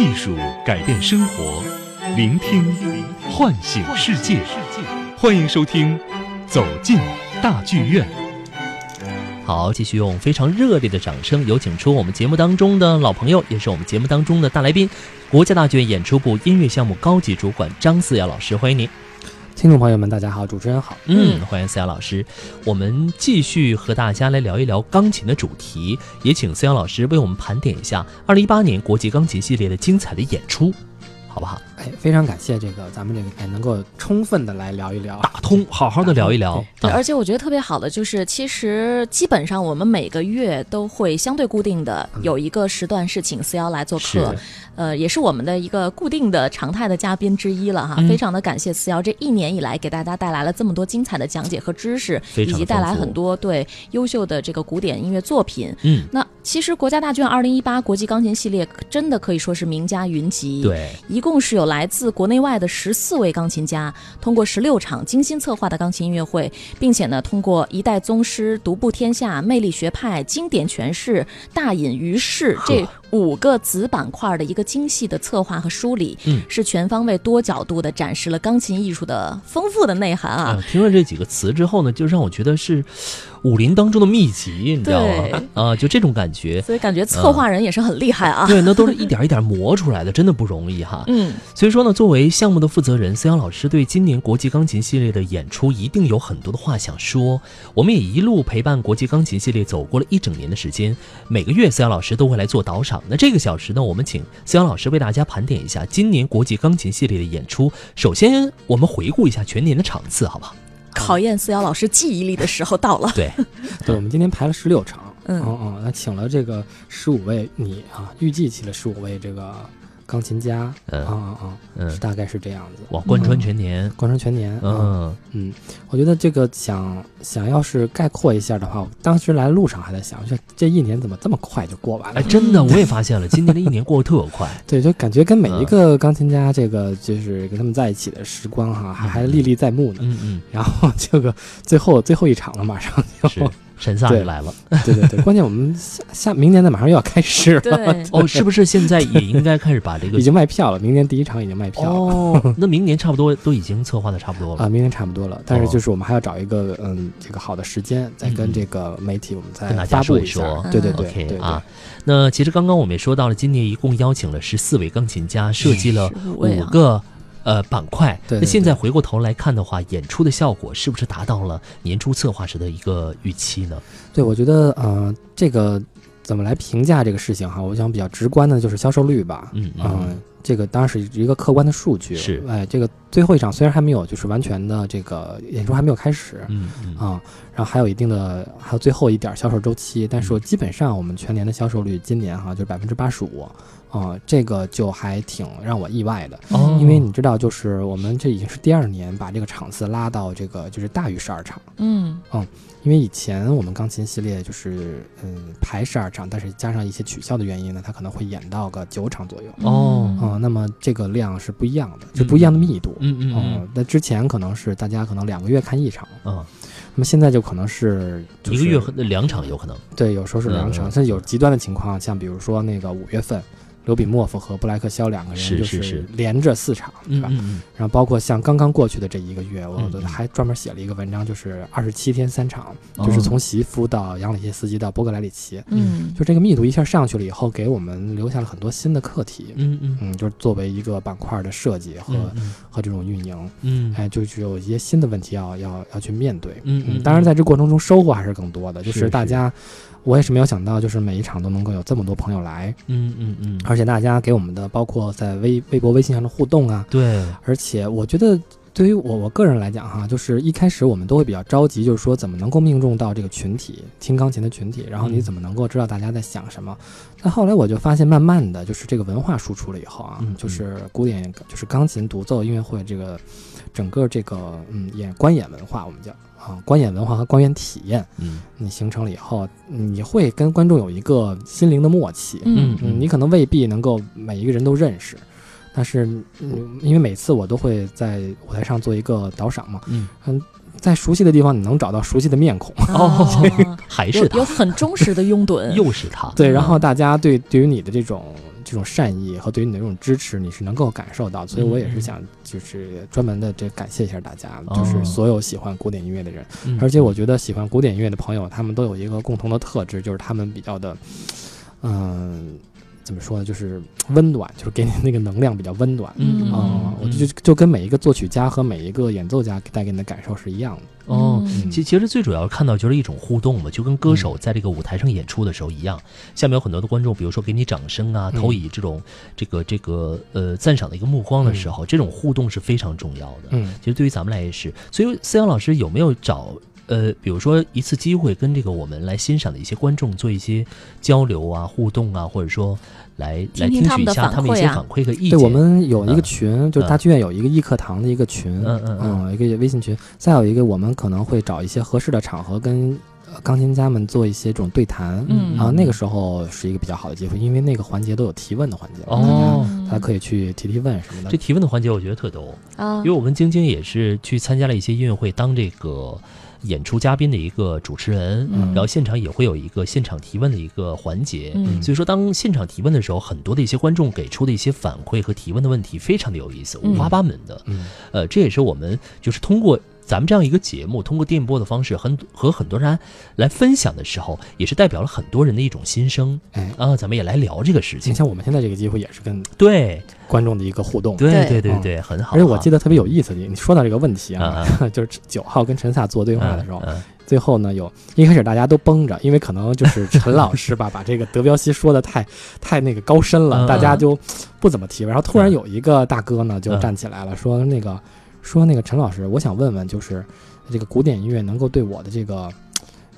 艺术改变生活，聆听唤醒世界。欢迎收听《走进大剧院》。好，继续用非常热烈的掌声，有请出我们节目当中的老朋友，也是我们节目当中的大来宾——国家大剧院演出部音乐项目高级主管张思瑶老师，欢迎您。听众朋友们，大家好，主持人好。嗯，欢迎思阳老师。我们继续和大家来聊一聊钢琴的主题，也请思阳老师为我们盘点一下二零一八年国际钢琴系列的精彩的演出，好不好？哎，非常感谢这个咱们这个哎能够充分的来聊一聊，打通，好好的聊一聊。对，而且我觉得特别好的就是，其实基本上我们每个月都会相对固定的有一个时段是请思瑶来做客。呃，也是我们的一个固定的常态的嘉宾之一了哈，非常的感谢思瑶这一年以来给大家带来了这么多精彩的讲解和知识，以及带来很多对优秀的这个古典音乐作品。嗯，那其实国家大剧院二零一八国际钢琴系列真的可以说是名家云集，对，一共是有来自国内外的十四位钢琴家，通过十六场精心策划的钢琴音乐会，并且呢，通过一代宗师、独步天下、魅力学派、经典诠释、大隐于市这。五个子板块的一个精细的策划和梳理，嗯，是全方位、多角度的展示了钢琴艺术的丰富的内涵啊！听了这几个词之后呢，就让我觉得是。武林当中的秘籍，你知道吗？啊，就这种感觉，所以感觉策划人也是很厉害啊。对，那都是一点一点磨出来的，真的不容易哈。嗯，所以说呢，作为项目的负责人，思阳老师对今年国际钢琴系列的演出一定有很多的话想说。我们也一路陪伴国际钢琴系列走过了一整年的时间，每个月思阳老师都会来做导赏。那这个小时呢，我们请思阳老师为大家盘点一下今年国际钢琴系列的演出。首先，我们回顾一下全年的场次，好不好？考验思瑶老师记忆力的时候到了。对，对，我们今天排了十六场，嗯嗯，那请了这个十五位，你啊，预计起了十五位这个。钢琴家，嗯啊啊，嗯，大概是这样子。哇，贯穿全年，贯穿全年。嗯嗯，我觉得这个想想要是概括一下的话，当时来路上还在想，这这一年怎么这么快就过完了？哎，真的，我也发现了，今年的一年过得特快。对，就感觉跟每一个钢琴家，这个就是跟他们在一起的时光哈，还还历历在目呢。嗯嗯。然后这个最后最后一场了，马上就。神萨也来了，对对对，关键我们下下明年的马上又要开始了，哦，是不是现在也应该开始把这个已经卖票了？明年第一场已经卖票了，哦，那明年差不多都已经策划的差不多了啊，明年差不多了，但是就是我们还要找一个嗯这个好的时间，再跟这个媒体我们再跟大家说一说，对对对，OK 啊。那其实刚刚我们也说到了，今年一共邀请了十四位钢琴家，设计了五个。呃，板块。那现在回过头来看的话，演出的效果是不是达到了年初策划时的一个预期呢？对，我觉得呃，这个怎么来评价这个事情哈？我想比较直观的就是销售率吧。嗯嗯，这个当然是一个客观的数据。是，哎，这个最后一场虽然还没有就是完全的这个演出还没有开始，嗯嗯。啊，然后还有一定的还有最后一点销售周期，但是基本上我们全年的销售率今年哈就是百分之八十五。啊，这个就还挺让我意外的，因为你知道，就是我们这已经是第二年把这个场次拉到这个就是大于十二场，嗯。嗯，因为以前我们钢琴系列就是嗯排十二场，但是加上一些取消的原因呢，它可能会演到个九场左右。哦，啊，那么这个量是不一样的，就不一样的密度，嗯嗯，那之前可能是大家可能两个月看一场，嗯，那么现在就可能是一个月两场有可能，对，有时候是两场，甚至有极端的情况，像比如说那个五月份。刘比莫夫和布莱克肖两个人就是连着四场，对吧？然后包括像刚刚过去的这一个月，我还专门写了一个文章，就是二十七天三场，就是从席夫到杨里谢斯基到波格莱里奇，嗯，就这个密度一下上去了以后，给我们留下了很多新的课题，嗯嗯。嗯，就是作为一个板块的设计和和这种运营，嗯，哎，就是有一些新的问题要要要去面对，嗯嗯，当然在这过程中收获还是更多的，就是大家。我也是没有想到，就是每一场都能够有这么多朋友来，嗯嗯嗯，而且大家给我们的，包括在微微博、微信上的互动啊，对，而且我觉得对于我我个人来讲哈，就是一开始我们都会比较着急，就是说怎么能够命中到这个群体听钢琴的群体，然后你怎么能够知道大家在想什么？但后来我就发现，慢慢的就是这个文化输出了以后啊，就是古典就是钢琴独奏音乐会这个整个这个嗯演观演文化，我们叫。啊，观演文化和观演体验，嗯，你形成了以后，你会跟观众有一个心灵的默契，嗯。嗯，你可能未必能够每一个人都认识，但是，嗯，因为每次我都会在舞台上做一个导赏嘛，嗯。嗯，在熟悉的地方你能找到熟悉的面孔，哦，还是有很忠实的拥趸，又是他，对，然后大家对对于你的这种。这种善意和对于你的这种支持，你是能够感受到。所以我也嗯是想就是专门的这感谢一下大家，哦就是所有喜欢古典音乐的人。嗯而且我觉得喜欢古典音乐的朋友，他们都有一个共同的特质，就是他们比较的，嗯，怎么说呢，就是温暖，就是给你那个能量比较温暖。嗯啊、我就就跟每一个作曲家和每一个演奏家带给你的感受是一样的。哦，嗯其其实最主要看到就是一种互动嘛，就跟歌嗯手在这个舞台上演出的时候一样。下面有很多的观众，比如说给你掌声啊，嗯投以这种这个这个呃赞赏的一个目光的时候，这种互动是非常重要的。嗯其实对于咱们来也是。所以思阳老师有没有找呃，比如说一次机会跟这个我们来欣赏的一些观众做一些交流啊、互动啊，或者说来来听取一下他们一些反馈和意见？对，我们有一个嗯群，就是大剧院有一个艺课堂的一个群，嗯嗯嗯一个微信群。再有一个，我们可能会找一些合适的场合跟呃钢琴家们做一些这种对谈。嗯啊，那个时候是一个比较好的机会，因为那个环节都有提问的环节，哦嗯大家可以去提提问什么的。这提问的环节我觉得特逗。啊因为我跟晶晶也是去参加了一些音乐会，当这个演出嘉宾的一个主持人，嗯然后现场也会有一个现场提问的一个环节。嗯所以说，当现场提问的时候，很多的一些观众给出的一些反馈和提问的问题非常的有意思，五花八门的。嗯呃，这也是我们就是通过咱们这样一个节目，通过电波的方式，很和很多人来分享的时候，也是代表了很多人的一种心声哎，啊。咱们也来聊这个事情。像我们现在这个机会也是跟对观众的一个互动。对对嗯对对对，很好。而且我记得得特别有意思的，你说到这个问题啊，嗯 就是九号跟陈萨做对话的时候，嗯最后呢，有一开始大家都绷着，因为可能就是陈老师吧，把这个德彪西说的太 太那个高深了，嗯大家就不怎么提。然后突然嗯有一个大哥呢，就嗯站起来了，说那个说那个陈老师，我想问问，就是这个古典音乐能够对我的这个。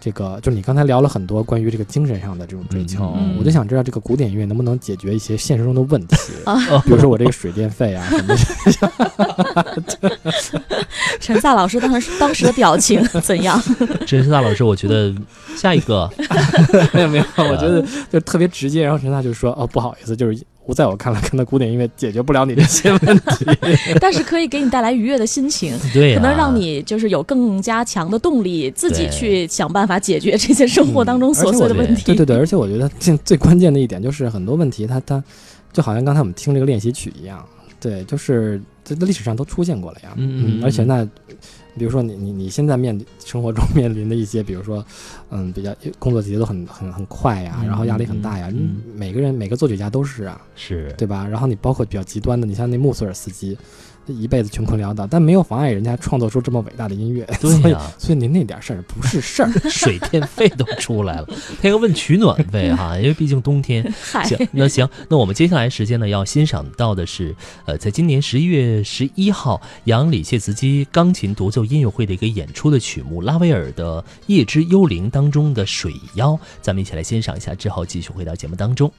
这个就是你刚才聊了很多关于这个精神上的这种追求，嗯我就想知道这个古典音乐能不能解决一些现实中的问题，啊比如说我这个水电费啊什么的。陈萨老师当时当时的表情怎样？陈萨老师，我觉得下一个没有没有，我觉得就特别直接。然后陈萨就说：“哦，不好意思，就是我在我看来，可能古典音乐解决不了你这些问题。但是可以给你带来愉悦的心情。对、啊，可能让你就是有更加强的动力，自己去想办法解决这些生活当中琐碎的问题。对对对，而且我觉得最最关键的一点就是很多问题它，它就好像刚才我们听这个练习曲一样，对，就是这历史上都出现过了呀。嗯嗯嗯而且那。比如说你你你现在面生活中面临的一些，比如说，嗯，比较工作节奏很很很快呀，嗯然后压力很大呀，嗯嗯每个人每个作曲家都是啊，是对吧？然后你包括比较极端的，你像那穆索尔斯基，一辈子穷困潦倒，但没有妨碍人家创作出这么伟大的音乐。对所以呀所以您那点事儿不是事儿。水电费都出来了，他要问取暖费哈，因为毕竟冬天。行，那行，那我们接下来时间呢，要欣赏到的是，呃，在今年十一月十一号，杨里谢茨基钢琴独奏音乐会的一个演出的曲目，拉威尔的《夜之幽灵》当中的《水妖》，咱们一起来欣赏一下，之后继续回到节目当中。《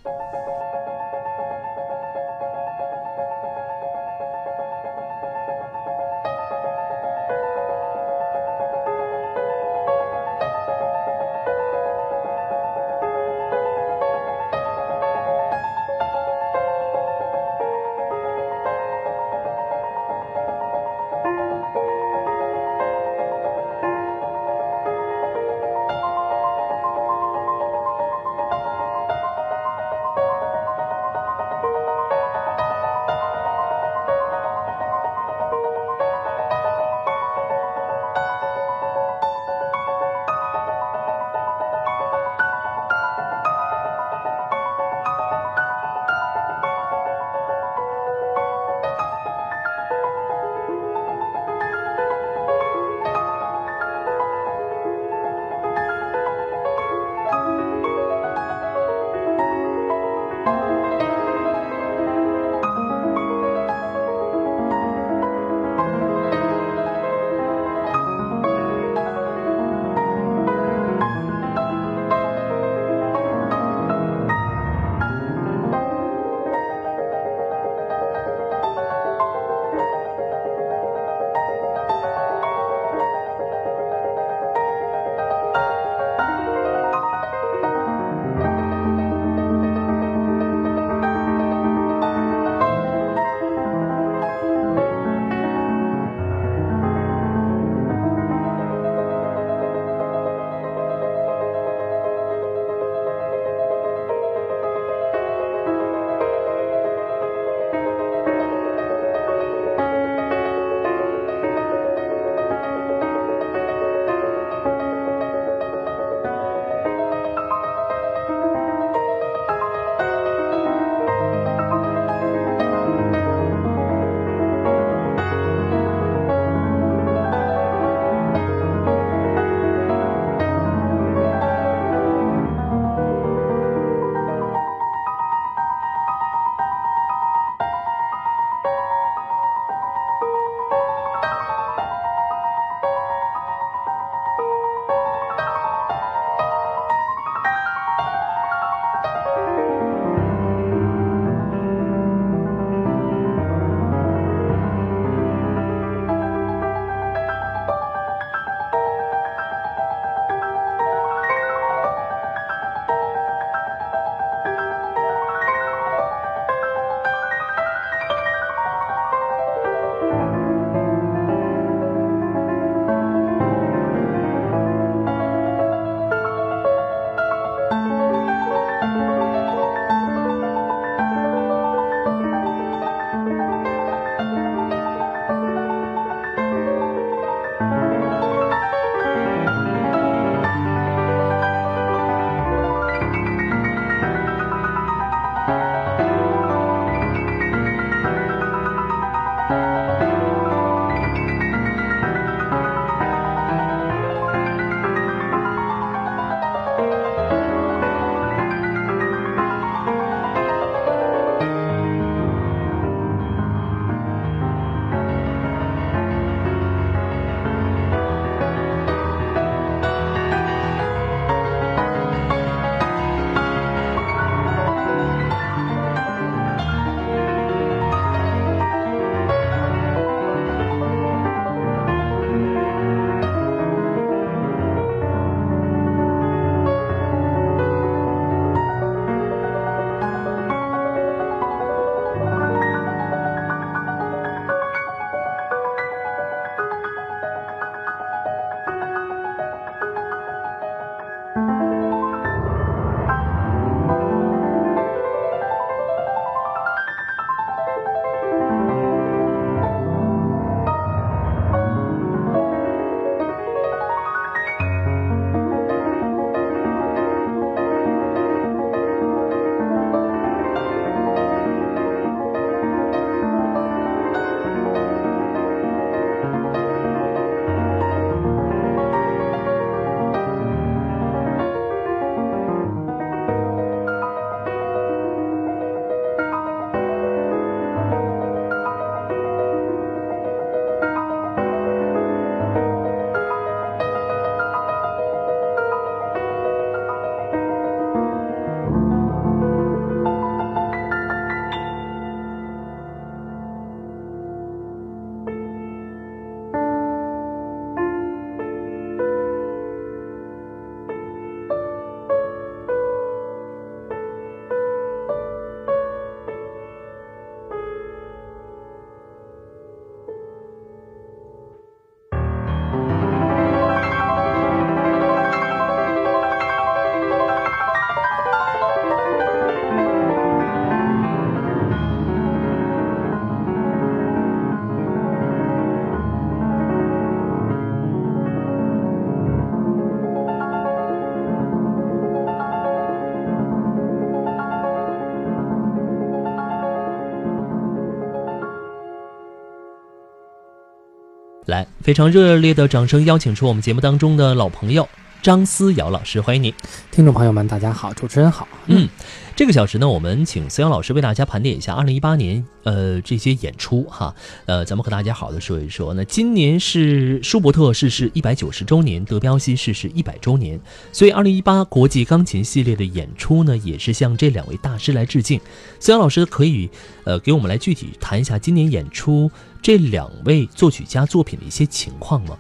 来，非常热烈的掌声，邀请出我们节目当中的老朋友。张思瑶老师，欢迎你。听众朋友们，大家好，主持人好。嗯，这个小时呢，我们请思瑶老师为大家盘点一下二零一八年呃这些演出哈。呃，咱们和大家好的说一说。那今年是舒伯特逝世一百九十周年，德彪西逝世一百周年，所以二零一八国际钢琴系列的演出呢，也是向这两位大师来致敬。思瑶老师可以呃给我们来具体谈一下今年演出这两位作曲家作品的一些情况吗？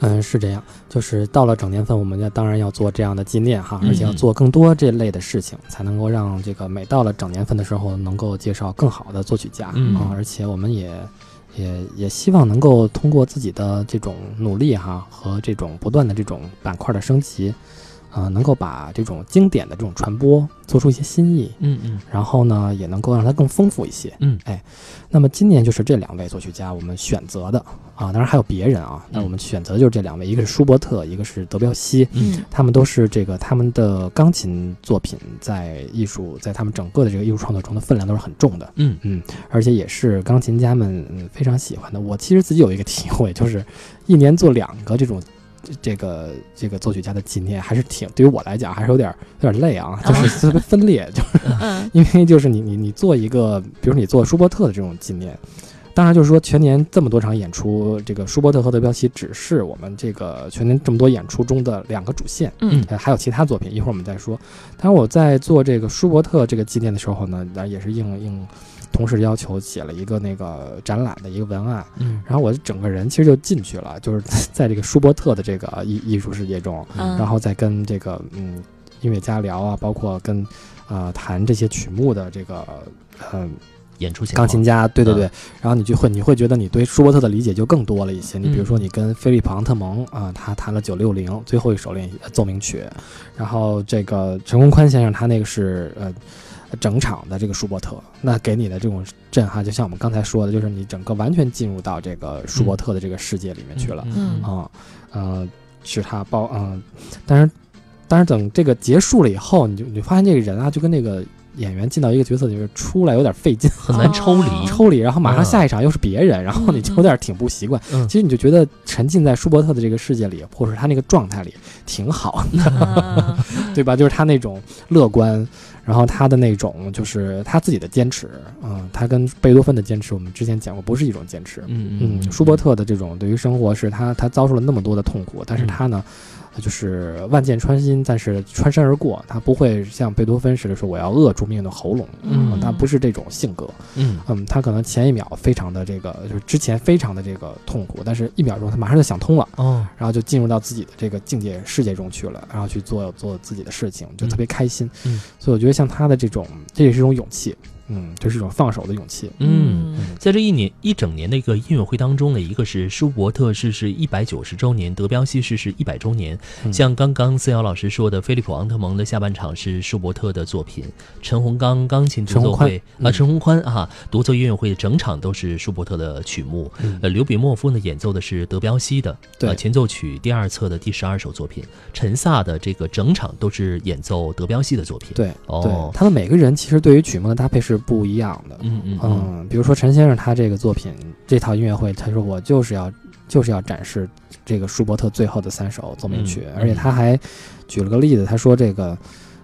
嗯，是这样，就是到了整年份，我们要当然要做这样的纪念哈，嗯而且要做更多这类的事情，才能够让这个每到了整年份的时候，能够介绍更好的作曲家嗯啊，而且我们也也也希望能够通过自己的这种努力哈和这种不断的这种板块的升级，啊、能够把这种经典的这种传播做出一些新意，嗯嗯然后呢，也能够让它更丰富一些。嗯，哎，那么今年就是这两位作曲家我们选择的啊，当然还有别人啊，那我们选择的就是这两位，一个是舒伯特，一个是德彪西，嗯他们都是这个他们的钢琴作品在艺术在他们整个的这个艺术创作中的分量都是很重的，嗯嗯，而且也是钢琴家们嗯非常喜欢的。我其实自己有一个 体会，就是一年做两个这种。这个这个作曲家的纪念还是挺对于我来讲还是有点有点累啊，就是特别分裂，就是嗯。因为就是你你你做一个，比如你做舒伯特的这种纪念，当然就是说全年这么多场演出，这个舒伯特和德彪西只是我们这个全年这么多演出中的两个主线，嗯。呃，还有其他作品，一会儿我们再说。当然我在做这个舒伯特这个纪念的时候呢，也是应应同事要求写了一个那个展览的一个文案，嗯。然后我整个人其实就进去了，就是在这个舒伯特的这个艺艺术世界中，嗯，然后再跟这个嗯音乐家聊啊，包括跟呃弹这些曲目的这个呃演出钢琴家，对对对，嗯。然后你就会你会觉得你对舒伯特的理解就更多了一些。你比如说嗯你跟菲利普昂特蒙啊、他弹了九六零最后一首练奏鸣曲，然后这个陈宏宽先生他那个是呃。整场的这个舒伯特，那给你的这种震撼，就像我们刚才说的，就是你整个完全进入到这个舒伯特的这个世界里面去了。嗯啊，呃，是他包，嗯、但是，但是等这个结束了以后，你就你发现这个人啊，就跟那个演员进到一个角色里面出来有点费劲，很难抽离。哦 抽离，然后马上嗯下一场又是别人，然后你就有点挺不习惯。嗯其实你就觉得沉浸在舒伯特的这个世界里，或者是他那个状态里挺好的，啊 对吧？就是他那种乐观，然后他的那种就是他自己的坚持，嗯，他跟贝多芬的坚持，我们之前讲过，不是一种坚持，嗯嗯，舒伯特的这种对于生活是他他遭受了那么多的痛苦，但是嗯他呢，就是万箭穿心，但是穿身而过，他不会像贝多芬似的说我要扼住命运的喉咙，嗯。他不是这种性格，嗯。嗯，他可能前一秒非常的这个，就是之前非常的这个痛苦，但是一秒钟他马上就想通了，哦。然后就进入到自己的这个境界世界中去了，然后去做做自己的事情，就特别开心，嗯。所以我觉得像他的这种，这也是一种勇气，嗯，这是一种放手的勇气，嗯，在这一年一整年的一个音乐会当中呢，一个是舒伯特逝世一百九十周年，德彪西逝世一百周年。嗯像刚刚思瑶老师说的，菲利普昂特蒙的下半场是舒伯特的作品，陈洪刚钢琴独奏会陈洪宽啊，陈洪宽啊，独奏音乐会整场都是舒伯特的曲目。嗯呃，刘比莫夫呢演奏的是德彪西的对呃前奏曲第二册的第十二首作品，陈萨的这个整场都是演奏德彪西的作品。，对，哦，他们每个人其实对于曲目的搭配是不一样的。嗯嗯嗯嗯，比如说陈先生他这个作品这套音乐会，他说我就是要就是要展示这个舒伯特最后的三首奏鸣曲，嗯而且他还举了个例子，他说这个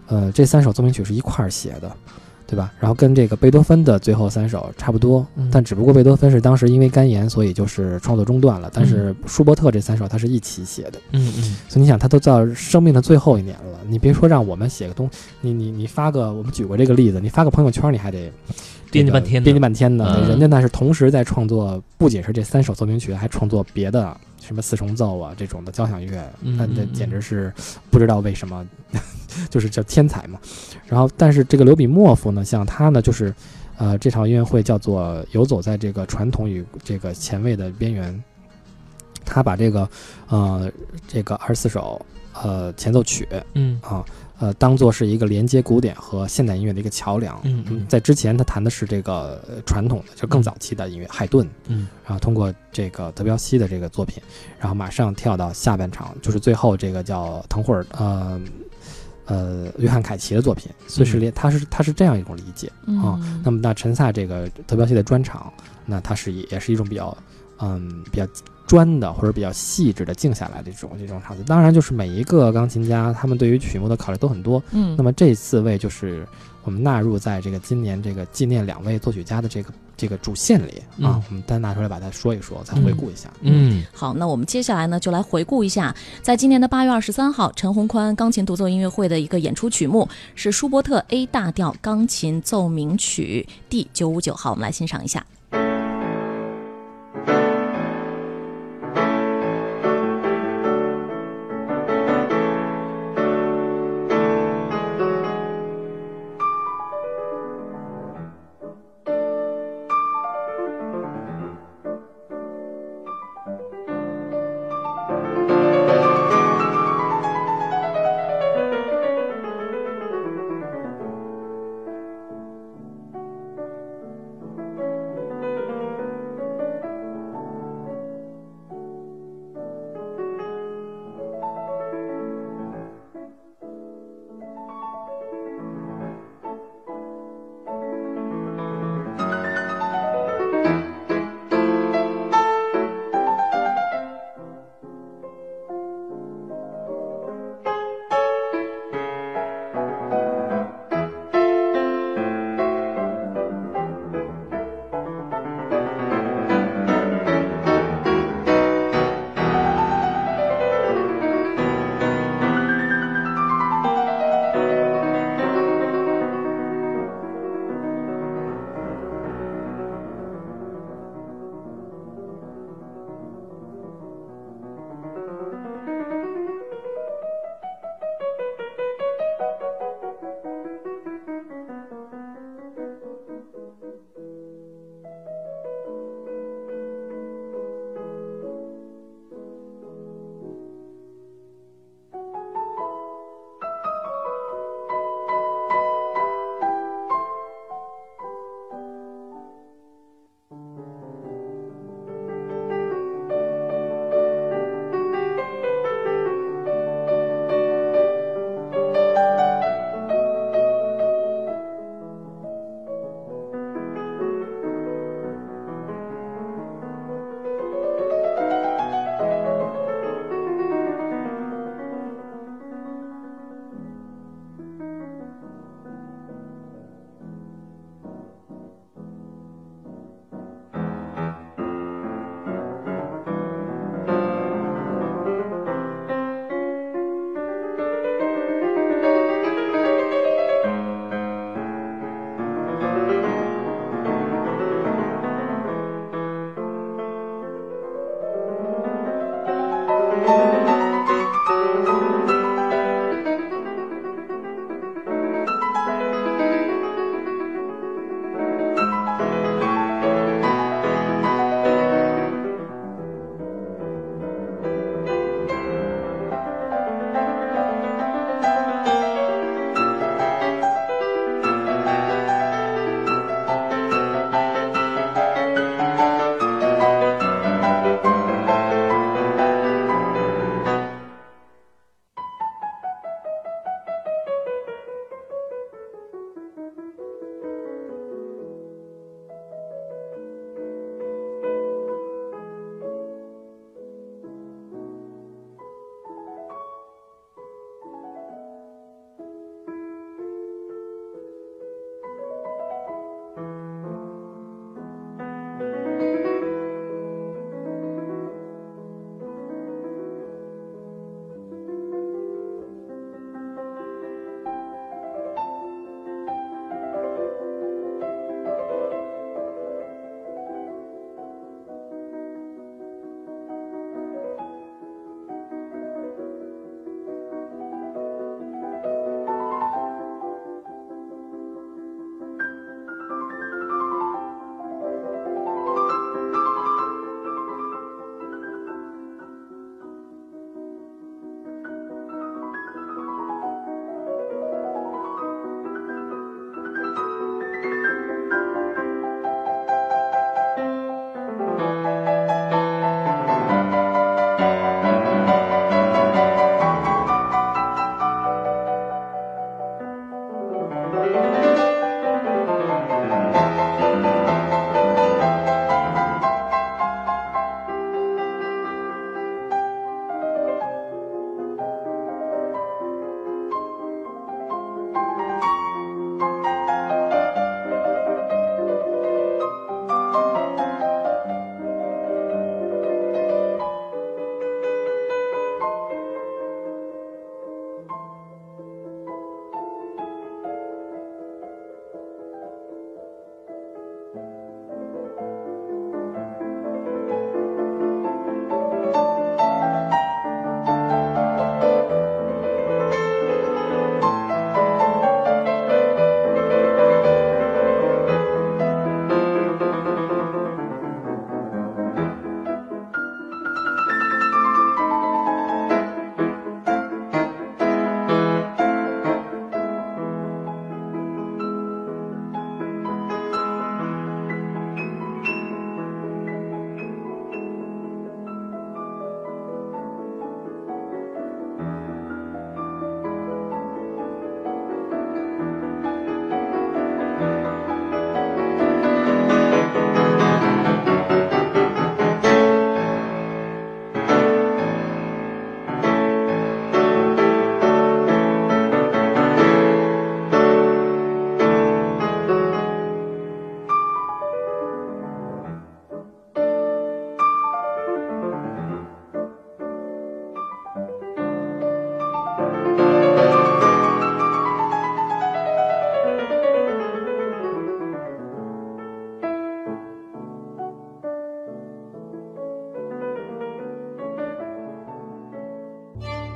呃这三首奏鸣曲是一块儿写的。对吧？然后跟这个贝多芬的最后三首差不多，嗯但只不过贝多芬是当时因为肝炎，所以就是创作中断了。但是舒伯特这三首他是一起写的，嗯嗯所以你想，他都到生命的最后一年了，你别说让我们写个东，你你你发个，我们举过这个例子，你发个朋友圈，你还得编辑半天呢编辑半天呢。嗯人家那是同时在创作，不仅是这三首奏鸣曲，还创作别的什么四重奏啊这种的交响乐，嗯那那嗯简直是不知道为什么，就是叫天才嘛。然后，但是这个刘比莫夫呢，像他呢，就是呃，这场音乐会叫做游走在这个传统与这个前卫的边缘。他把这个呃这个二十四首呃前奏曲嗯啊呃当做是一个连接古典和现代音乐的一个桥梁。嗯嗯在之前他弹的是这个呃传统的，就更早期的音乐，海顿。嗯然后通过这个德彪西的这个作品，然后马上跳到下半场，就是最后这个叫腾霍尔呃呃约翰凯奇的作品，所以是连，他是他是这样一种理解。啊嗯那么那陈萨这个德彪西的专场，那它是也也是一种比较嗯比较专的或者比较细致的静下来的这种这种场子。当然，就是每一个钢琴家他们对于曲目的考虑都很多。嗯，那么这四位就是我们纳入在这个今年这个纪念两位作曲家的这个这个主线里嗯啊，我们单拿出来把它说一说，再回顾一下。嗯好，那我们接下来呢，就来回顾一下，在今年的八月二十三号，陈宏宽钢琴独奏音乐会的一个演出曲目是舒伯特 A 大调钢琴奏鸣曲第九五九号，我们来欣赏一下。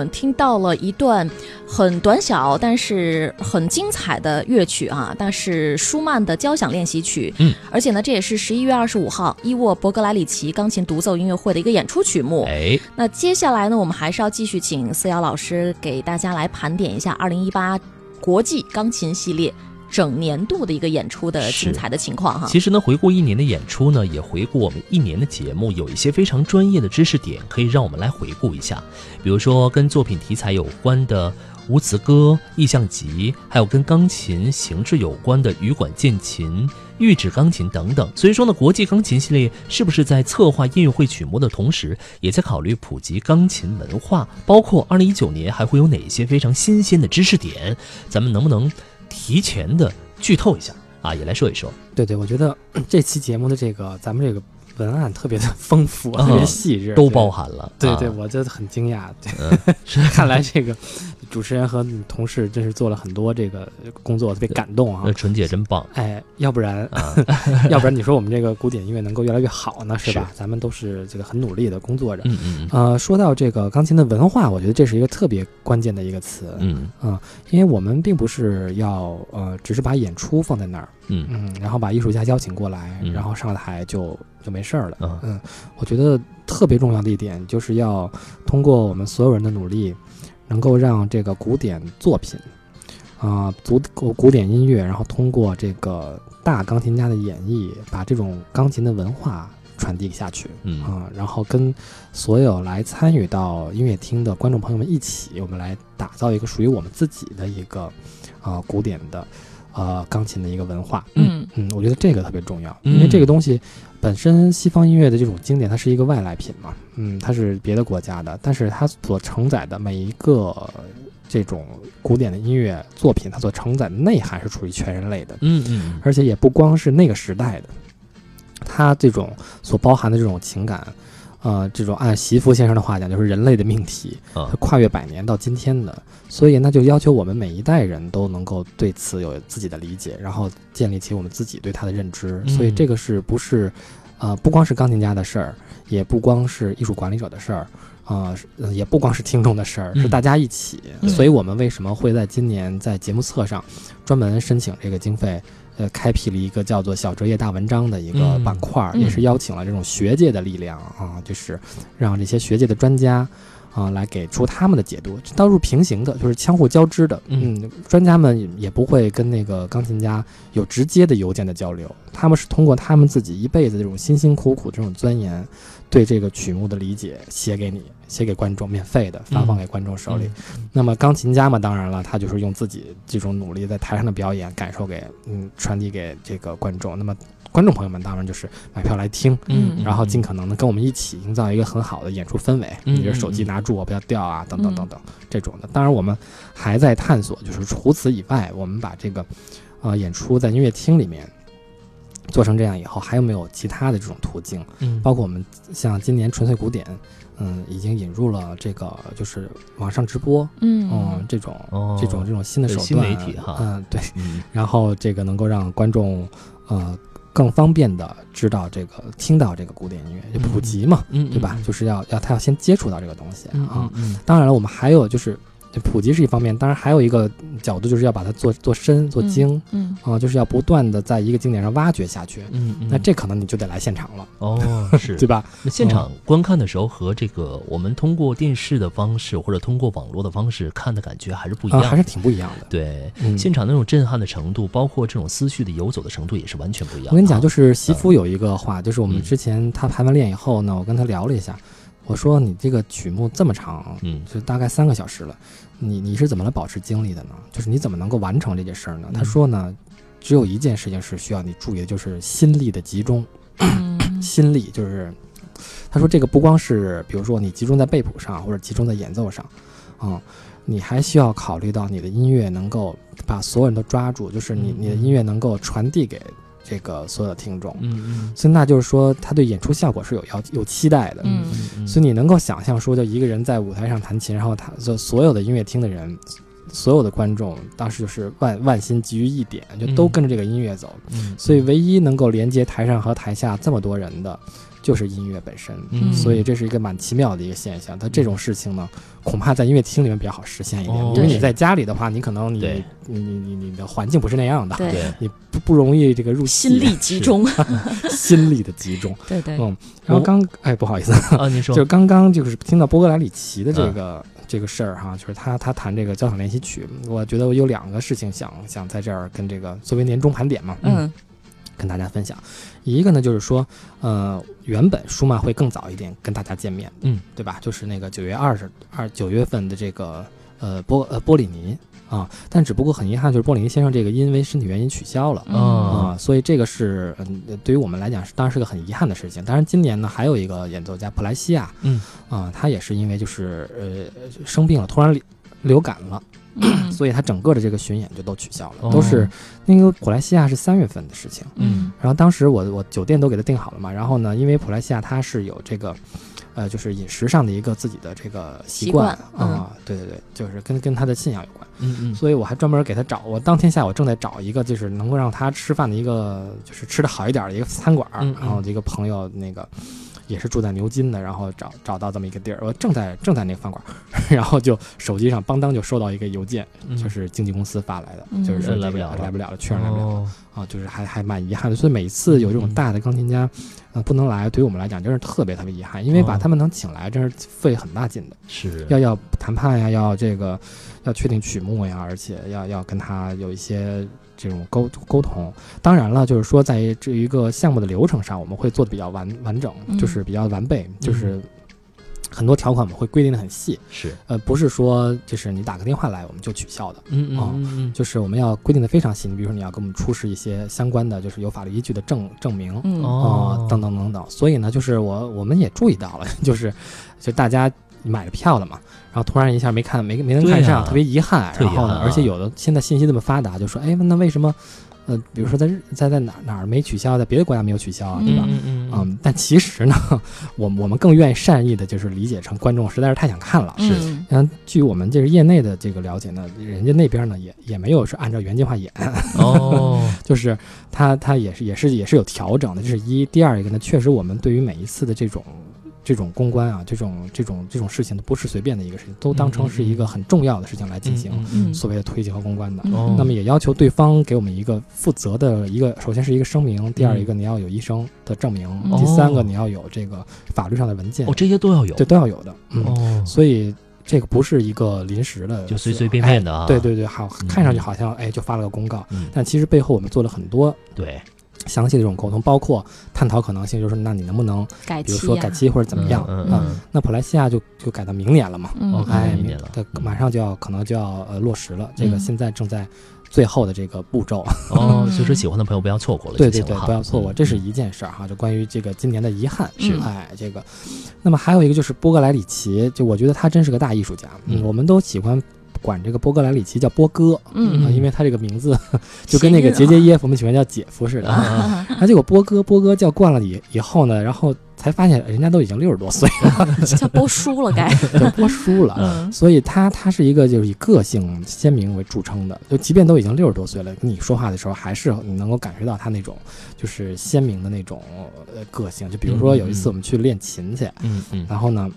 们听到了一段很短小但是很精彩的乐曲啊，但是舒曼的交响练习曲。嗯，而且呢，这也是十一月二十五号伊沃伯格莱里奇钢琴独奏音乐会的一个演出曲目。哎，那接下来呢，我们还是要继续请思瑶老师给大家来盘点一下二零一八国际钢琴系列。整年度的一个演出的精彩的情况哈。其实呢，回顾一年的演出呢，也回顾我们一年的节目，有一些非常专业的知识点可以让我们来回顾一下。比如说跟作品题材有关的无词歌、意象集，还有跟钢琴形制有关的羽管键琴、玉指钢琴等等。所以说呢，国际钢琴系列是不是在策划音乐会曲目的同时，也在考虑普及钢琴文化？包括二零一九年还会有哪些非常新鲜的知识点？咱们能不能？提前的剧透一下啊，也来说一说。对对，我觉得 这期节目的这个咱们这个文案特别的丰富，特别细致，都包含了。对对，我就很惊讶。看来这个主持人和同事真是做了很多这个工作，特别感动啊！纯姐真棒。哎，要不然啊，要不然你说我们这个古典音乐能够越来越好呢，是吧？咱们都是这个很努力的工作着。嗯嗯。呃，说到这个钢琴的文化，我觉得这是一个特别关键的一个词。嗯啊，因为我们并不是要呃，只是把演出放在那儿。嗯嗯，然后把艺术家邀请过来，然后上台就就没事儿了。嗯，我觉得特别重要的一点就是要通过我们所有人的努力，能够让这个古典作品，啊，古古典音乐，然后通过这个大钢琴家的演绎，把这种钢琴的文化传递下去。嗯啊，然后跟所有来参与到音乐厅的观众朋友们一起，我们来打造一个属于我们自己的一个啊古典的。呃，钢琴的一个文化，嗯嗯，我觉得这个特别重要，因为这个东西本身西方音乐的这种经典，它是一个外来品嘛，嗯，它是别的国家的，但是它所承载的每一个这种古典的音乐作品，它所承载的内涵是属于全人类的，嗯嗯，而且也不光是那个时代的，它这种所包含的这种情感。呃，这种按席夫先生的话讲，就是人类的命题，它跨越百年到今天的，所以那就要求我们每一代人都能够对此有自己的理解，然后建立起我们自己对它的认知。所以这个是不是，呃，不光是钢琴家的事儿，也不光是艺术管理者的事儿，啊，也不光是听众的事儿，是大家一起。所以我们为什么会在今年在节目册上专门申请这个经费？呃，开辟了一个叫做“小折页大文章”的一个板块，也是邀请了这种学界的力量啊，就是让这些学界的专家啊来给出他们的解读，倒是平行的，就是相互交织的。嗯，专家们也不会跟那个钢琴家有直接的邮件的交流，他们是通过他们自己一辈子这种辛辛苦苦这种钻研。对这个曲目的理解，写给你，写给观众，免费的发放给观众手里。那么钢琴家嘛，当然了，他就是用自己这种努力在台上的表演，感受给嗯传递给这个观众。那么观众朋友们当然就是买票来听，嗯，然后尽可能的跟我们一起营造一个很好的演出氛围。你这手机拿住，我不要掉啊，等等等等这种的。当然我们还在探索，就是除此以外，我们把这个呃演出在音乐厅里面。做成这样以后，还有没有其他的这种途径？嗯，包括我们像今年纯粹古典，嗯，已经引入了这个就是网上直播，嗯，这种这种这种新的手段，新媒体哈，嗯，对，然后这个能够让观众呃更方便的知道这个听到这个古典音乐，就普及嘛，嗯，对吧？就是要要他要先接触到这个东西啊。当然了，我们还有就是这普及是一方面，当然还有一个角度就是要把它做做深做精嗯啊、就是要不断的在一个经典上挖掘下去。嗯嗯，那这可能你就得来现场了，哦是 对吧？那现场观看的时候和这个我们通过电视的方式或者通过网络的方式看的感觉还是不一啊、样的，还是挺不一样的。对。嗯，现场那种震撼的程度，包括这种思绪的游走的程度，也是完全不一样。我跟你讲，就是媳妇有一个话，就是我们嗯之前她排完练以后呢，我跟她聊了一下，我说你这个曲目这么长，嗯就大概三个小时了，你你是怎么来保持精力的呢？就是你怎么能够完成这件事儿呢？她嗯说呢，只有一件事情是需要你注意的，就是心力的集中。嗯 心力就是，他说这个不光是比如说你集中在背谱上，或者集中在演奏上，啊、你还需要考虑到你的音乐能够把所有人都抓住，就是你嗯你的音乐能够传递给这个所有的听众。嗯嗯所以那就是说，他对演出效果是有要有期待的。嗯嗯，所以你能够想象说，就一个人在舞台上弹琴，然后他所所有的音乐厅的人，所有的观众，当时就是万万心集于一点，就都嗯跟着这个音乐走。嗯，所以唯一能够连接台上和台下这么多人的，就是音乐本身。嗯所以这是一个蛮奇妙的一个现象。它这种事情呢，恐怕在音乐厅里面比较好实现一点，哦因为你在家里的话，你可能你你你你你的环境不是那样的，对对，你不不容易这个入心力集中，心力的集中。对对，嗯，然后刚哎不好意思，啊，您说就刚刚就是听到波格莱里奇的这个、这个事儿哈，就是他他弹这个交响练习曲，我觉得我有两个事情想想在这儿跟这个作为年终盘点嘛，嗯跟大家分享。一个呢就是说，呃，原本舒曼会更早一点跟大家见面，嗯，对吧？就是那个九月二十二九月份的这个呃波呃波里尼啊，但只不过很遗憾，就是波里尼先生这个因为身体原因取消了。嗯啊、所以这个是嗯，对于我们来讲是当然是个很遗憾的事情。当然，今年呢还有一个演奏家普莱西亚，嗯啊、他也是因为就是呃生病了，突然流流感了，嗯 所以他整个的这个巡演就都取消了，哦都是那个普莱西亚是三月份的事情。嗯然后当时我我酒店都给他订好了嘛，然后呢，因为普莱西亚他是有这个，呃，就是饮食上的一个自己的这个习习惯惯啊、对对对，就是跟跟他的信仰有关，嗯嗯，所以我还专门给他找，我当天下午正在找一个就是能够让他吃饭的一个，就是吃的好一点的一个餐馆儿，嗯嗯然后一个朋友那个。也是住在牛津的，然后找找到这么一个地儿，我正在正在那个饭馆，然后就手机上邦当就收到一个邮件，嗯。就是经纪公司发来的，嗯。就是说这个来不了了。来不了了，确认来不了了。哦。啊，就是还还蛮遗憾的。所以每次有这种大的钢琴家，呃，不能来，对于我们来讲真是特别特别遗憾，因为把哦。他们能请来，真是费很大劲的，是。要要谈判呀，要这个要确定曲目呀，而且要要跟他有一些这种沟沟通。当然了，就是说在这一个项目的流程上，我们会做的比较完完整，嗯就是比较完备，就是。很多条款我们会规定的很细，是，呃，不是说就是你打个电话来我们就取消的，嗯哦嗯嗯就是我们要规定的非常细。你比如说你要给我们出示一些相关的，就是有法律依据的证证明，啊、嗯哦等等等等。所以呢，就是我我们也注意到了，就是就大家买了票了嘛，然后突然一下没看没没能看上，啊特别遗憾。然后呢，而且有的现在信息这么发达，就说哎，那为什么呃，比如说在日在在哪哪儿没取消，在别的国家没有取消啊，对吧？嗯嗯嗯，但其实呢，我我们更愿意善意的，就是理解成观众实在是太想看了，是嗯然后据我们这个业内的这个了解呢，人家那边呢也也没有是按照原计划演，哦，就是他他也是也是也是有调整的，这是一。第二一个呢，确实我们对于每一次的这种这种公关啊，这种这种这种事情都不是随便的一个事情，都当成是一个很重要的事情来进行嗯所谓的推进和公关的。那么也要求对方给我们一个负责的一个，首先是一个声明，第二一个你要有医生的证明，嗯第三个你要有这个法律上的文件，哦，这些都要有。这都要有的。嗯，哦，所以这个不是一个临时的，就随随便便的啊，哎对对对，好，嗯看上去好像哎就发了个公告，嗯，但其实背后我们做了很多对，详细的这种沟通，包括探讨可能性，就是那你能不能改比如说改期或者怎么样啊？嗯嗯。那普莱西亚就就改到明年了嘛，嗯。哦哎，明年了。对，嗯马上就要可能就要呃落实了，这个嗯。现在正在最后的这个步骤，哦，嗯所以说喜欢的朋友不要错过了，对对对，不要错过，嗯。这是一件事儿哈，就关于这个今年的遗憾是。哎，这个，那么还有一个就是波格莱里奇，就我觉得他真是个大艺术家，嗯。我们都喜欢管这个波格兰里奇叫波哥，嗯。啊，因为他这个名字 就跟那个杰杰耶夫我们喜欢叫姐夫似的。啊啊，结果波哥波哥叫惯了以以后呢，然后才发现人家都已经六十多岁了。叫波叔了该，叫，波叔了。嗯。所以他他是一个就是以个性鲜明为著称的，就即便都已经六十多岁了，跟你说话的时候，还是你能够感觉到他那种就是鲜明的那种呃个性。就比如说有一次我们去练琴去，嗯嗯。然后呢，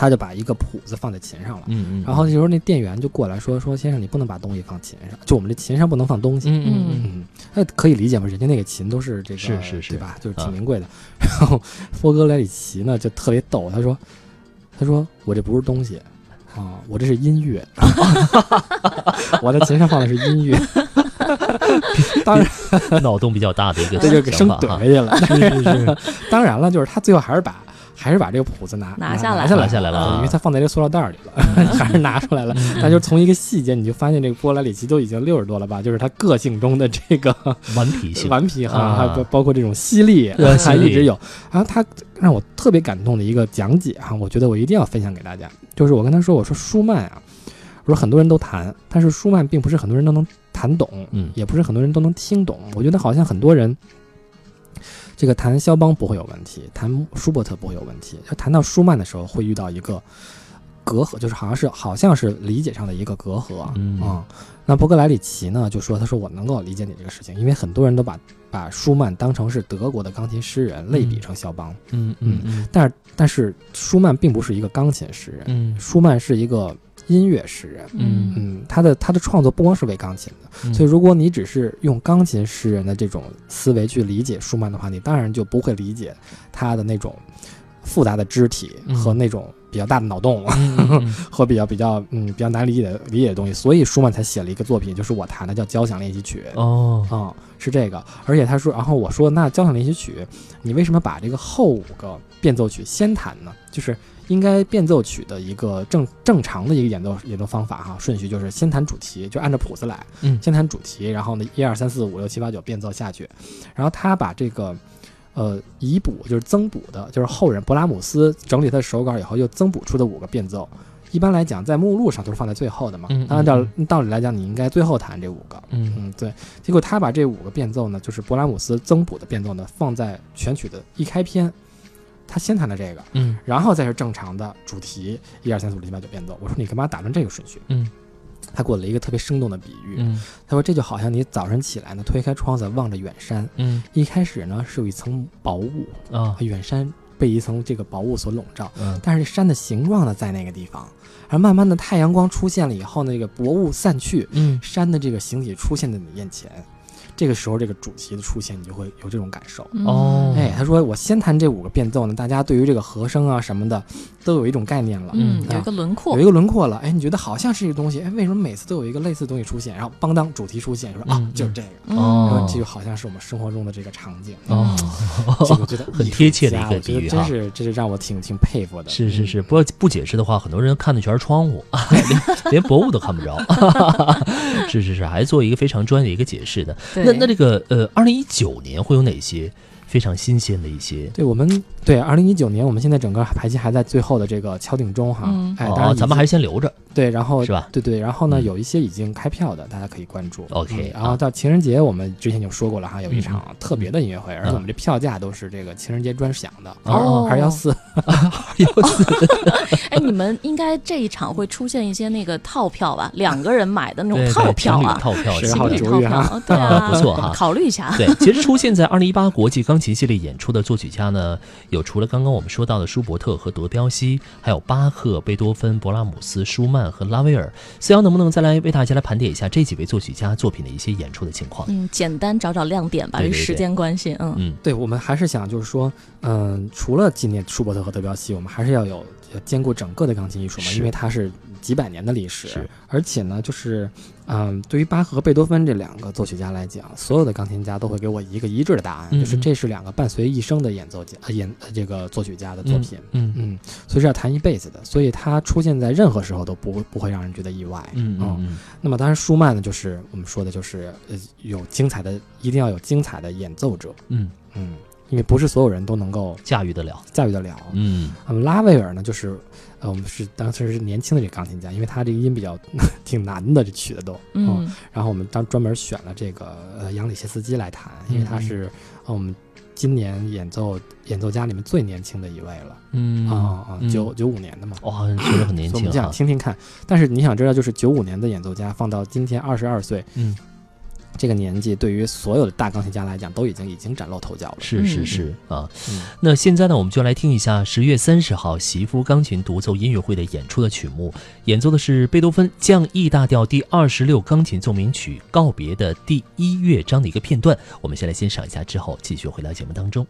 他就把一个谱子放在琴上了。嗯嗯，然后这时候那店员就过来说说先生你不能把东西放琴上，就我们这琴上不能放东西。嗯嗯嗯嗯，那可以理解吗，人家那个琴都是这个是是是对吧？就是挺啊名贵的。然后波格莱里奇呢就特别逗，他说他说我这不是东西啊，我这是音乐，我在琴上放的是音乐。当然，嗯，脑洞比较大的一个这就给生怼回去了。当然了，就是他最后还是把还是把这个谱子拿拿下来拿下来拿下来了因为它放在这个塑料袋里了，还是拿出来了。嗯但就从一个细节，你就发现这个波莱里奇都已经六十多了吧？就是他个性中的这个 顽皮性，顽皮哈，包包括这种犀利，呃犀利还一直有。然后他让我特别感动的一个讲解哈，我觉得我一定要分享给大家。就是我跟他说，我说舒曼啊，我说很多人都弹，但是舒曼并不是很多人都能弹懂，嗯也不是很多人都能听懂。我觉得好像很多人。这个谈肖邦不会有问题，谈舒伯特不会有问题，要谈到舒曼的时候会遇到一个隔阂，就是好像是好像是理解上的一个隔阂啊、嗯。那伯格莱里奇呢就说，他说我能够理解你这个事情，因为很多人都把把舒曼当成是德国的钢琴诗人，类比成肖邦，嗯嗯。嗯但是但是舒曼并不是一个钢琴诗人，嗯。舒曼是一个音乐诗人。嗯。嗯，他的他的创作不光是为钢琴的，嗯，所以如果你只是用钢琴诗人的这种思维去理解舒曼的话，你当然就不会理解他的那种复杂的肢体嗯。和那种比较大的脑洞。和比较比较嗯比较难理解的理解的东西，所以舒曼才写了一个作品，就是我弹的叫交响练习曲。哦，啊、是这个，而且他说，然后我说，那交响练习曲，你为什么把这个后五个变奏曲先弹呢？就是应该变奏曲的一个正正常的一个演奏演奏方法哈，顺序就是先弹主题，就按照谱子来，嗯先弹主题，然后呢一二三四五六七八九变奏下去，然后他把这个。呃，遗补就是增补的，就是后人勃拉姆斯整理他的手稿以后又增补出的五个变奏。一般来讲，在目录上都是放在最后的嘛。按照道理来讲，你应该最后弹这五个。嗯嗯，对。结果他把这五个变奏呢，就是勃拉姆斯增补的变奏呢，放在全曲的一开篇，他先弹的这个，嗯然后再是正常的主题一二三四五六七八九变奏。我说你干嘛打乱这个顺序？嗯他给我了一个特别生动的比喻，嗯。他说这就好像你早晨起来呢，推开窗子望着远山，嗯。一开始呢是有一层薄雾，啊。远山被一层这个薄雾所笼罩，嗯。但是山的形状呢在那个地方，而慢慢的太阳光出现了以后呢，这个薄雾散去，嗯。山的这个形体出现在你眼前，这个时候这个主题的出现，你就会有这种感受。嗯哦哎，他说我先弹这五个变奏呢，大家对于这个和声啊什么的都有一种概念了，嗯，啊有一个轮廓有一，个轮廓了。哎，你觉得好像是一个东西，哎，为什么每次都有一个类似的东西出现？然后邦当主题出现，说啊嗯就是这个，嗯哦然后这就好像是我们生活中的这个场景。哦，这个我觉得 很贴切的一个比喻真是这是让我挺挺佩服的。是是是，不过不解释的话，很多人看的全是窗户，连连薄雾都看不着。是是是，还做一个非常专业的一个解释的。对那那这个呃，二零一九年会有哪些非常新鲜的一些？对我们对二零一九年，我们现在整个排期还在最后的这个敲定中哈。嗯哎，当然哦，咱们还是先留着，对，然后是吧？对对，然后呢，嗯。有一些已经开票的，大家可以关注。OK，嗯然后到情人节，我们之前就说过了哈，有一嗯场特别的音乐会，而且我们这票价都是这个情人节专享的，哦。二幺四。哎，你们应该这一场会出现一些那个套票吧？两个人买的那种套票啊，套票十系列号主意情侣套票。哈，对啊，不错哈。考虑一下。对，其实出现在二零一八国际钢琴系列演出的作曲家呢，有除了刚刚我们说到的舒伯特和德彪西，还有巴赫、贝多芬、勃拉姆斯、舒曼和拉威尔。思瑶能不能再来为大家来盘点一下这几位作曲家作品的一些演出的情况？嗯，简单找找亮点吧，对对对时间关系，嗯嗯对我们还是想就是说，嗯，除了纪念舒伯特和德彪西，我们还是要有要兼顾整个的钢琴艺术嘛，因为它是几百年的历史，而且呢，就是嗯，对于巴赫和贝多芬这两个作曲家来讲，所有的钢琴家都会给我一个一致的答案，嗯就是这是两个伴随一生的演奏家、呃演呃这个作曲家的作品。嗯嗯，所以是要弹一辈子的，所以它出现在任何时候都不会不会让人觉得意外。嗯嗯嗯那么当然，舒曼呢，就是我们说的，就是呃有精彩的，一定要有精彩的演奏者。嗯，嗯，因为不是所有人都能够驾驭得了。驾驭得了。嗯那么拉威尔呢，就是呃我们是当时是年轻的这钢琴家，因为他这个音比较 挺难的，这曲子都。嗯然后我们当专门选了这个呃杨里谢斯基来弹，因为他嗯是呃我们今年演奏演奏家里面最年轻的一位了。嗯啊啊，嗯九九五年的嘛。哇，确实很 年轻所以我们想。听听看，但是你想知道，就是九五年的演奏家放到今天二十二岁，嗯，这个年纪，对于所有的大钢琴家来讲，都已经已经崭露头角了。是是是啊，嗯那现在呢，我们就来听一下十月三十号席夫钢琴独奏音乐会的演出的曲目，演奏的是贝多芬降 E 大调第二十六钢琴奏鸣曲告别的第一乐章的一个片段。我们先来欣赏一下，之后继续回到节目当中。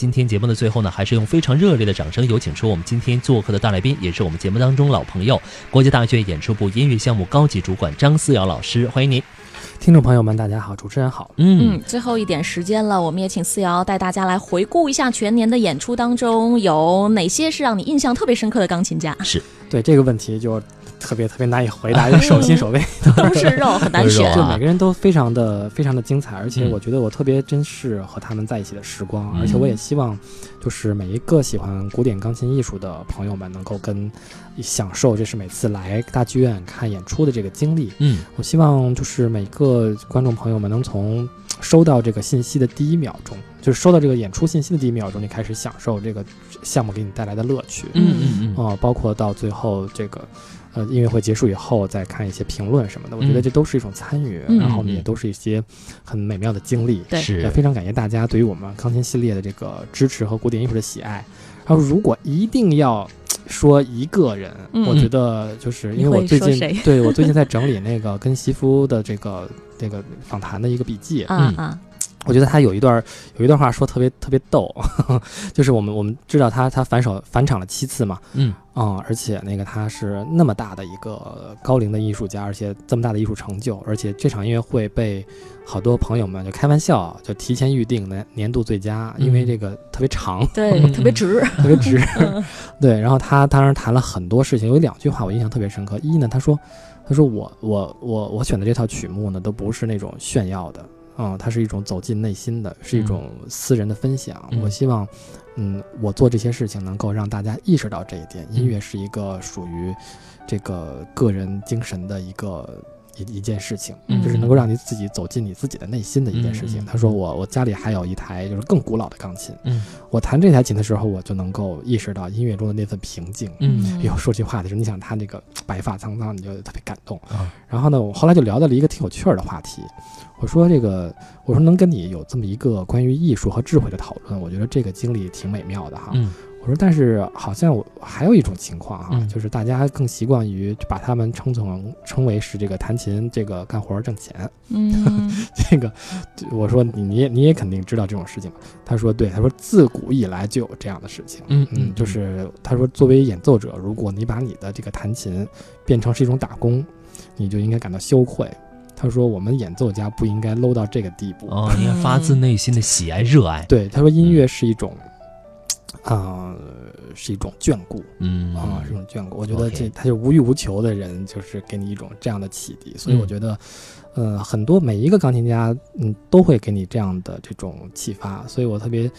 今天节目的最后呢，还是用非常热烈的掌声，有请出我们今天做客的大来宾，也是我们节目当中老朋友，国际大学演出部音乐项目高级主管张思瑶老师，欢迎您。听众朋友们，大家好，主持人好。嗯嗯，最后一点时间了，我们也请思瑶带大家来回顾一下全年的演出当中有哪些是让你印象特别深刻的钢琴家。是对这个问题就特别特别难以回答，手心手背 都是肉，很难选。就每个人都非常的非常的精彩，而且我觉得我特别珍视和他们在一起的时光，而且我也希望，就是每一个喜欢古典钢琴艺术的朋友们能够跟享受，这是每次来大剧院看演出的这个经历。嗯，我希望就是每个观众朋友们能从收到这个信息的第一秒钟，就是收到这个演出信息的第一秒钟，就开始享受这个项目给你带来的乐趣。嗯嗯嗯，啊，包括到最后这个。呃，音乐会结束以后再看一些评论什么的，我觉得这都是一种参与，然后呢，也都是一些很美妙的经历。对，也非常感谢大家对于我们钢琴系列的这个支持和古典艺术的喜爱。然后，如果一定要说一个人，我觉得就是因为我最近对我最近在整理那个跟西夫的这个这个访谈的一个笔记。嗯嗯。我觉得他有一段有一段话说特别特别逗，就是我们我们知道他他反手返场了七次嘛，嗯啊，而且那个他是那么大的一个高龄的艺术家，而且这么大的艺术成就，而且这场音乐会被好多朋友们就开玩笑就提前预定的年度最佳，因为这个特别长，对，特别值，特别值，对。然后他当时谈了很多事情，有两句话我印象特别深刻。一呢，他说他说我我我我选的这套曲目呢都不是那种炫耀的。嗯，它是一种走进内心的，是一种私人的分享。我希望，嗯，我做这些事情能够让大家意识到这一点。音乐是一个属于这个个人精神的一个。一一件事情，就是能够让你自己走进你自己的内心的一件事情。他说：“我我家里还有一台就是更古老的钢琴，嗯，我弹这台琴的时候，我就能够意识到音乐中的那份平静。嗯，有说句话的时候，你想他那个白发苍苍，你就特别感动。然后呢，我后来就聊到了一个挺有趣儿的话题。我说这个，我说能跟你有这么一个关于艺术和智慧的讨论，我觉得这个经历挺美妙的哈。”我说，但是好像我还有一种情况啊，就是大家更习惯于把他们称成称为是这个弹琴这个干活挣钱。嗯，这个我说你你也你也肯定知道这种事情吧？他说对，他说自古以来就有这样的事情。嗯嗯，就是他说作为演奏者，如果你把你的这个弹琴变成是一种打工，你就应该感到羞愧。他说我们演奏家不应该 low 到这个地步。哦，应该发自内心的喜爱热爱。对，他说音乐是一种。啊，是一种眷顾，嗯啊，是一种眷顾。我觉得这他就无欲无求的人，就是给你一种这样的启迪。所以我觉得，呃，很多每一个钢琴家，嗯，都会给你这样的这种启发。所以我特别。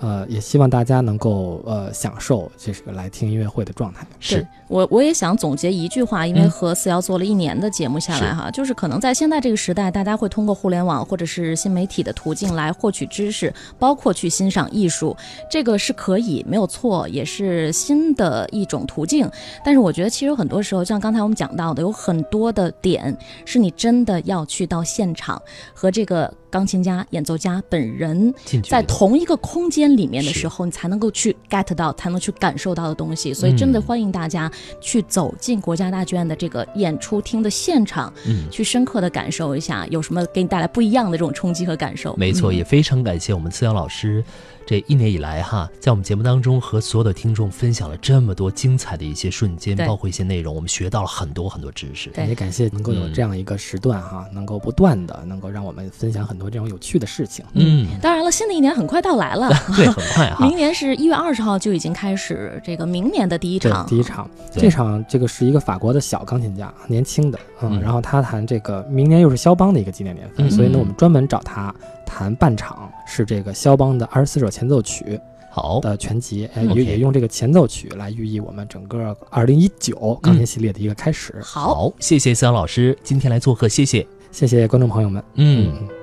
呃，也希望大家能够呃享受这是个来听音乐会的状态。是我我也想总结一句话，因为和四瑶做了一年的节目下来哈，就是可能在现在这个时代，大家会通过互联网或者是新媒体的途径来获取知识，包括去欣赏艺术，这个是可以没有错，也是新的一种途径。但是我觉得其实很多时候，像刚才我们讲到的，有很多的点是你真的要去到现场和这个。钢琴家、演奏家本人在同一个空间里面的时候，你才能够去 get 到，才能去感受到的东西。所以，真的欢迎大家去走进国家大剧院的这个演出厅的现场，嗯，去深刻的感受一下，有什么给你带来不一样的这种冲击和感受。没错，也非常感谢我们思瑶老师。这一年以来哈，在我们节目当中和所有的听众分享了这么多精彩的一些瞬间，包括一些内容，我们学到了很多很多知识。也感谢能够有这样一个时段哈，能够不断的能够让我们分享很多这种有趣的事情。嗯，当然了，新的一年很快到来了，对，很快哈。明年是一月二十号就已经开始这个明年的第一场，第一场，这场这个是一个法国的小钢琴家，年轻的，嗯，然后他弹这个，明年又是肖邦的一个纪念年份，所以呢，我们专门找他弹半场，是这个肖邦的二十四首前奏曲。好的全集，也也用这个前奏曲来寓意我们整个二零一九钢琴系列的一个开始。好，谢谢思阳老师今天来做客，谢谢，谢谢观众朋友们，嗯。艺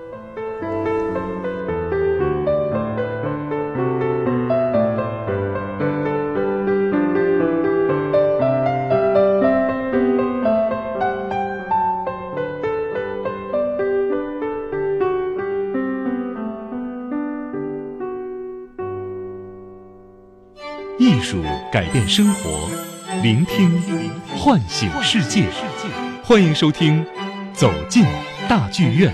变生活，聆听唤醒世界。欢迎收听《走进大剧院》。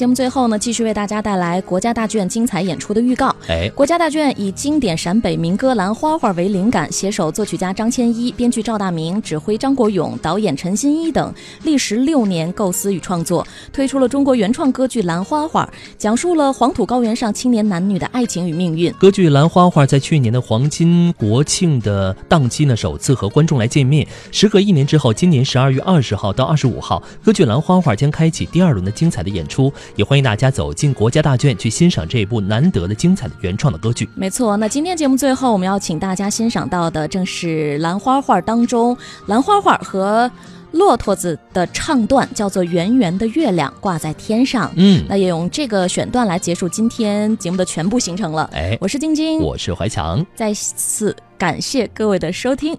节目最后呢，继续为大家带来国家大剧院精彩演出的预告。哎，国家大剧院以经典陕北民歌《兰花花》为灵感，携手作曲家张千一、编剧赵大明、指挥张国勇、导演陈新一等，历时六年构思与创作，推出了中国原创歌剧《兰花花》，讲述了黄土高原上青年男女的爱情与命运。歌剧《兰花花》在去年的黄金国庆的档期呢，首次和观众来见面。时隔一年之后，今年十二月二十号到二十五号，歌剧《兰花花》将开启第二轮的精彩的演出，也欢迎大家走进国家大剧院去欣赏这部难得的精彩的原创的歌剧。没错，那今天节目最后我们要请大家欣赏到的正是《兰花花》当中，兰花花和骆驼子的唱段叫做《圆圆的月亮挂在天上》。嗯，那也用这个选段来结束今天节目的全部行程了。哎，我是晶晶，我是怀强，再次感谢各位的收听。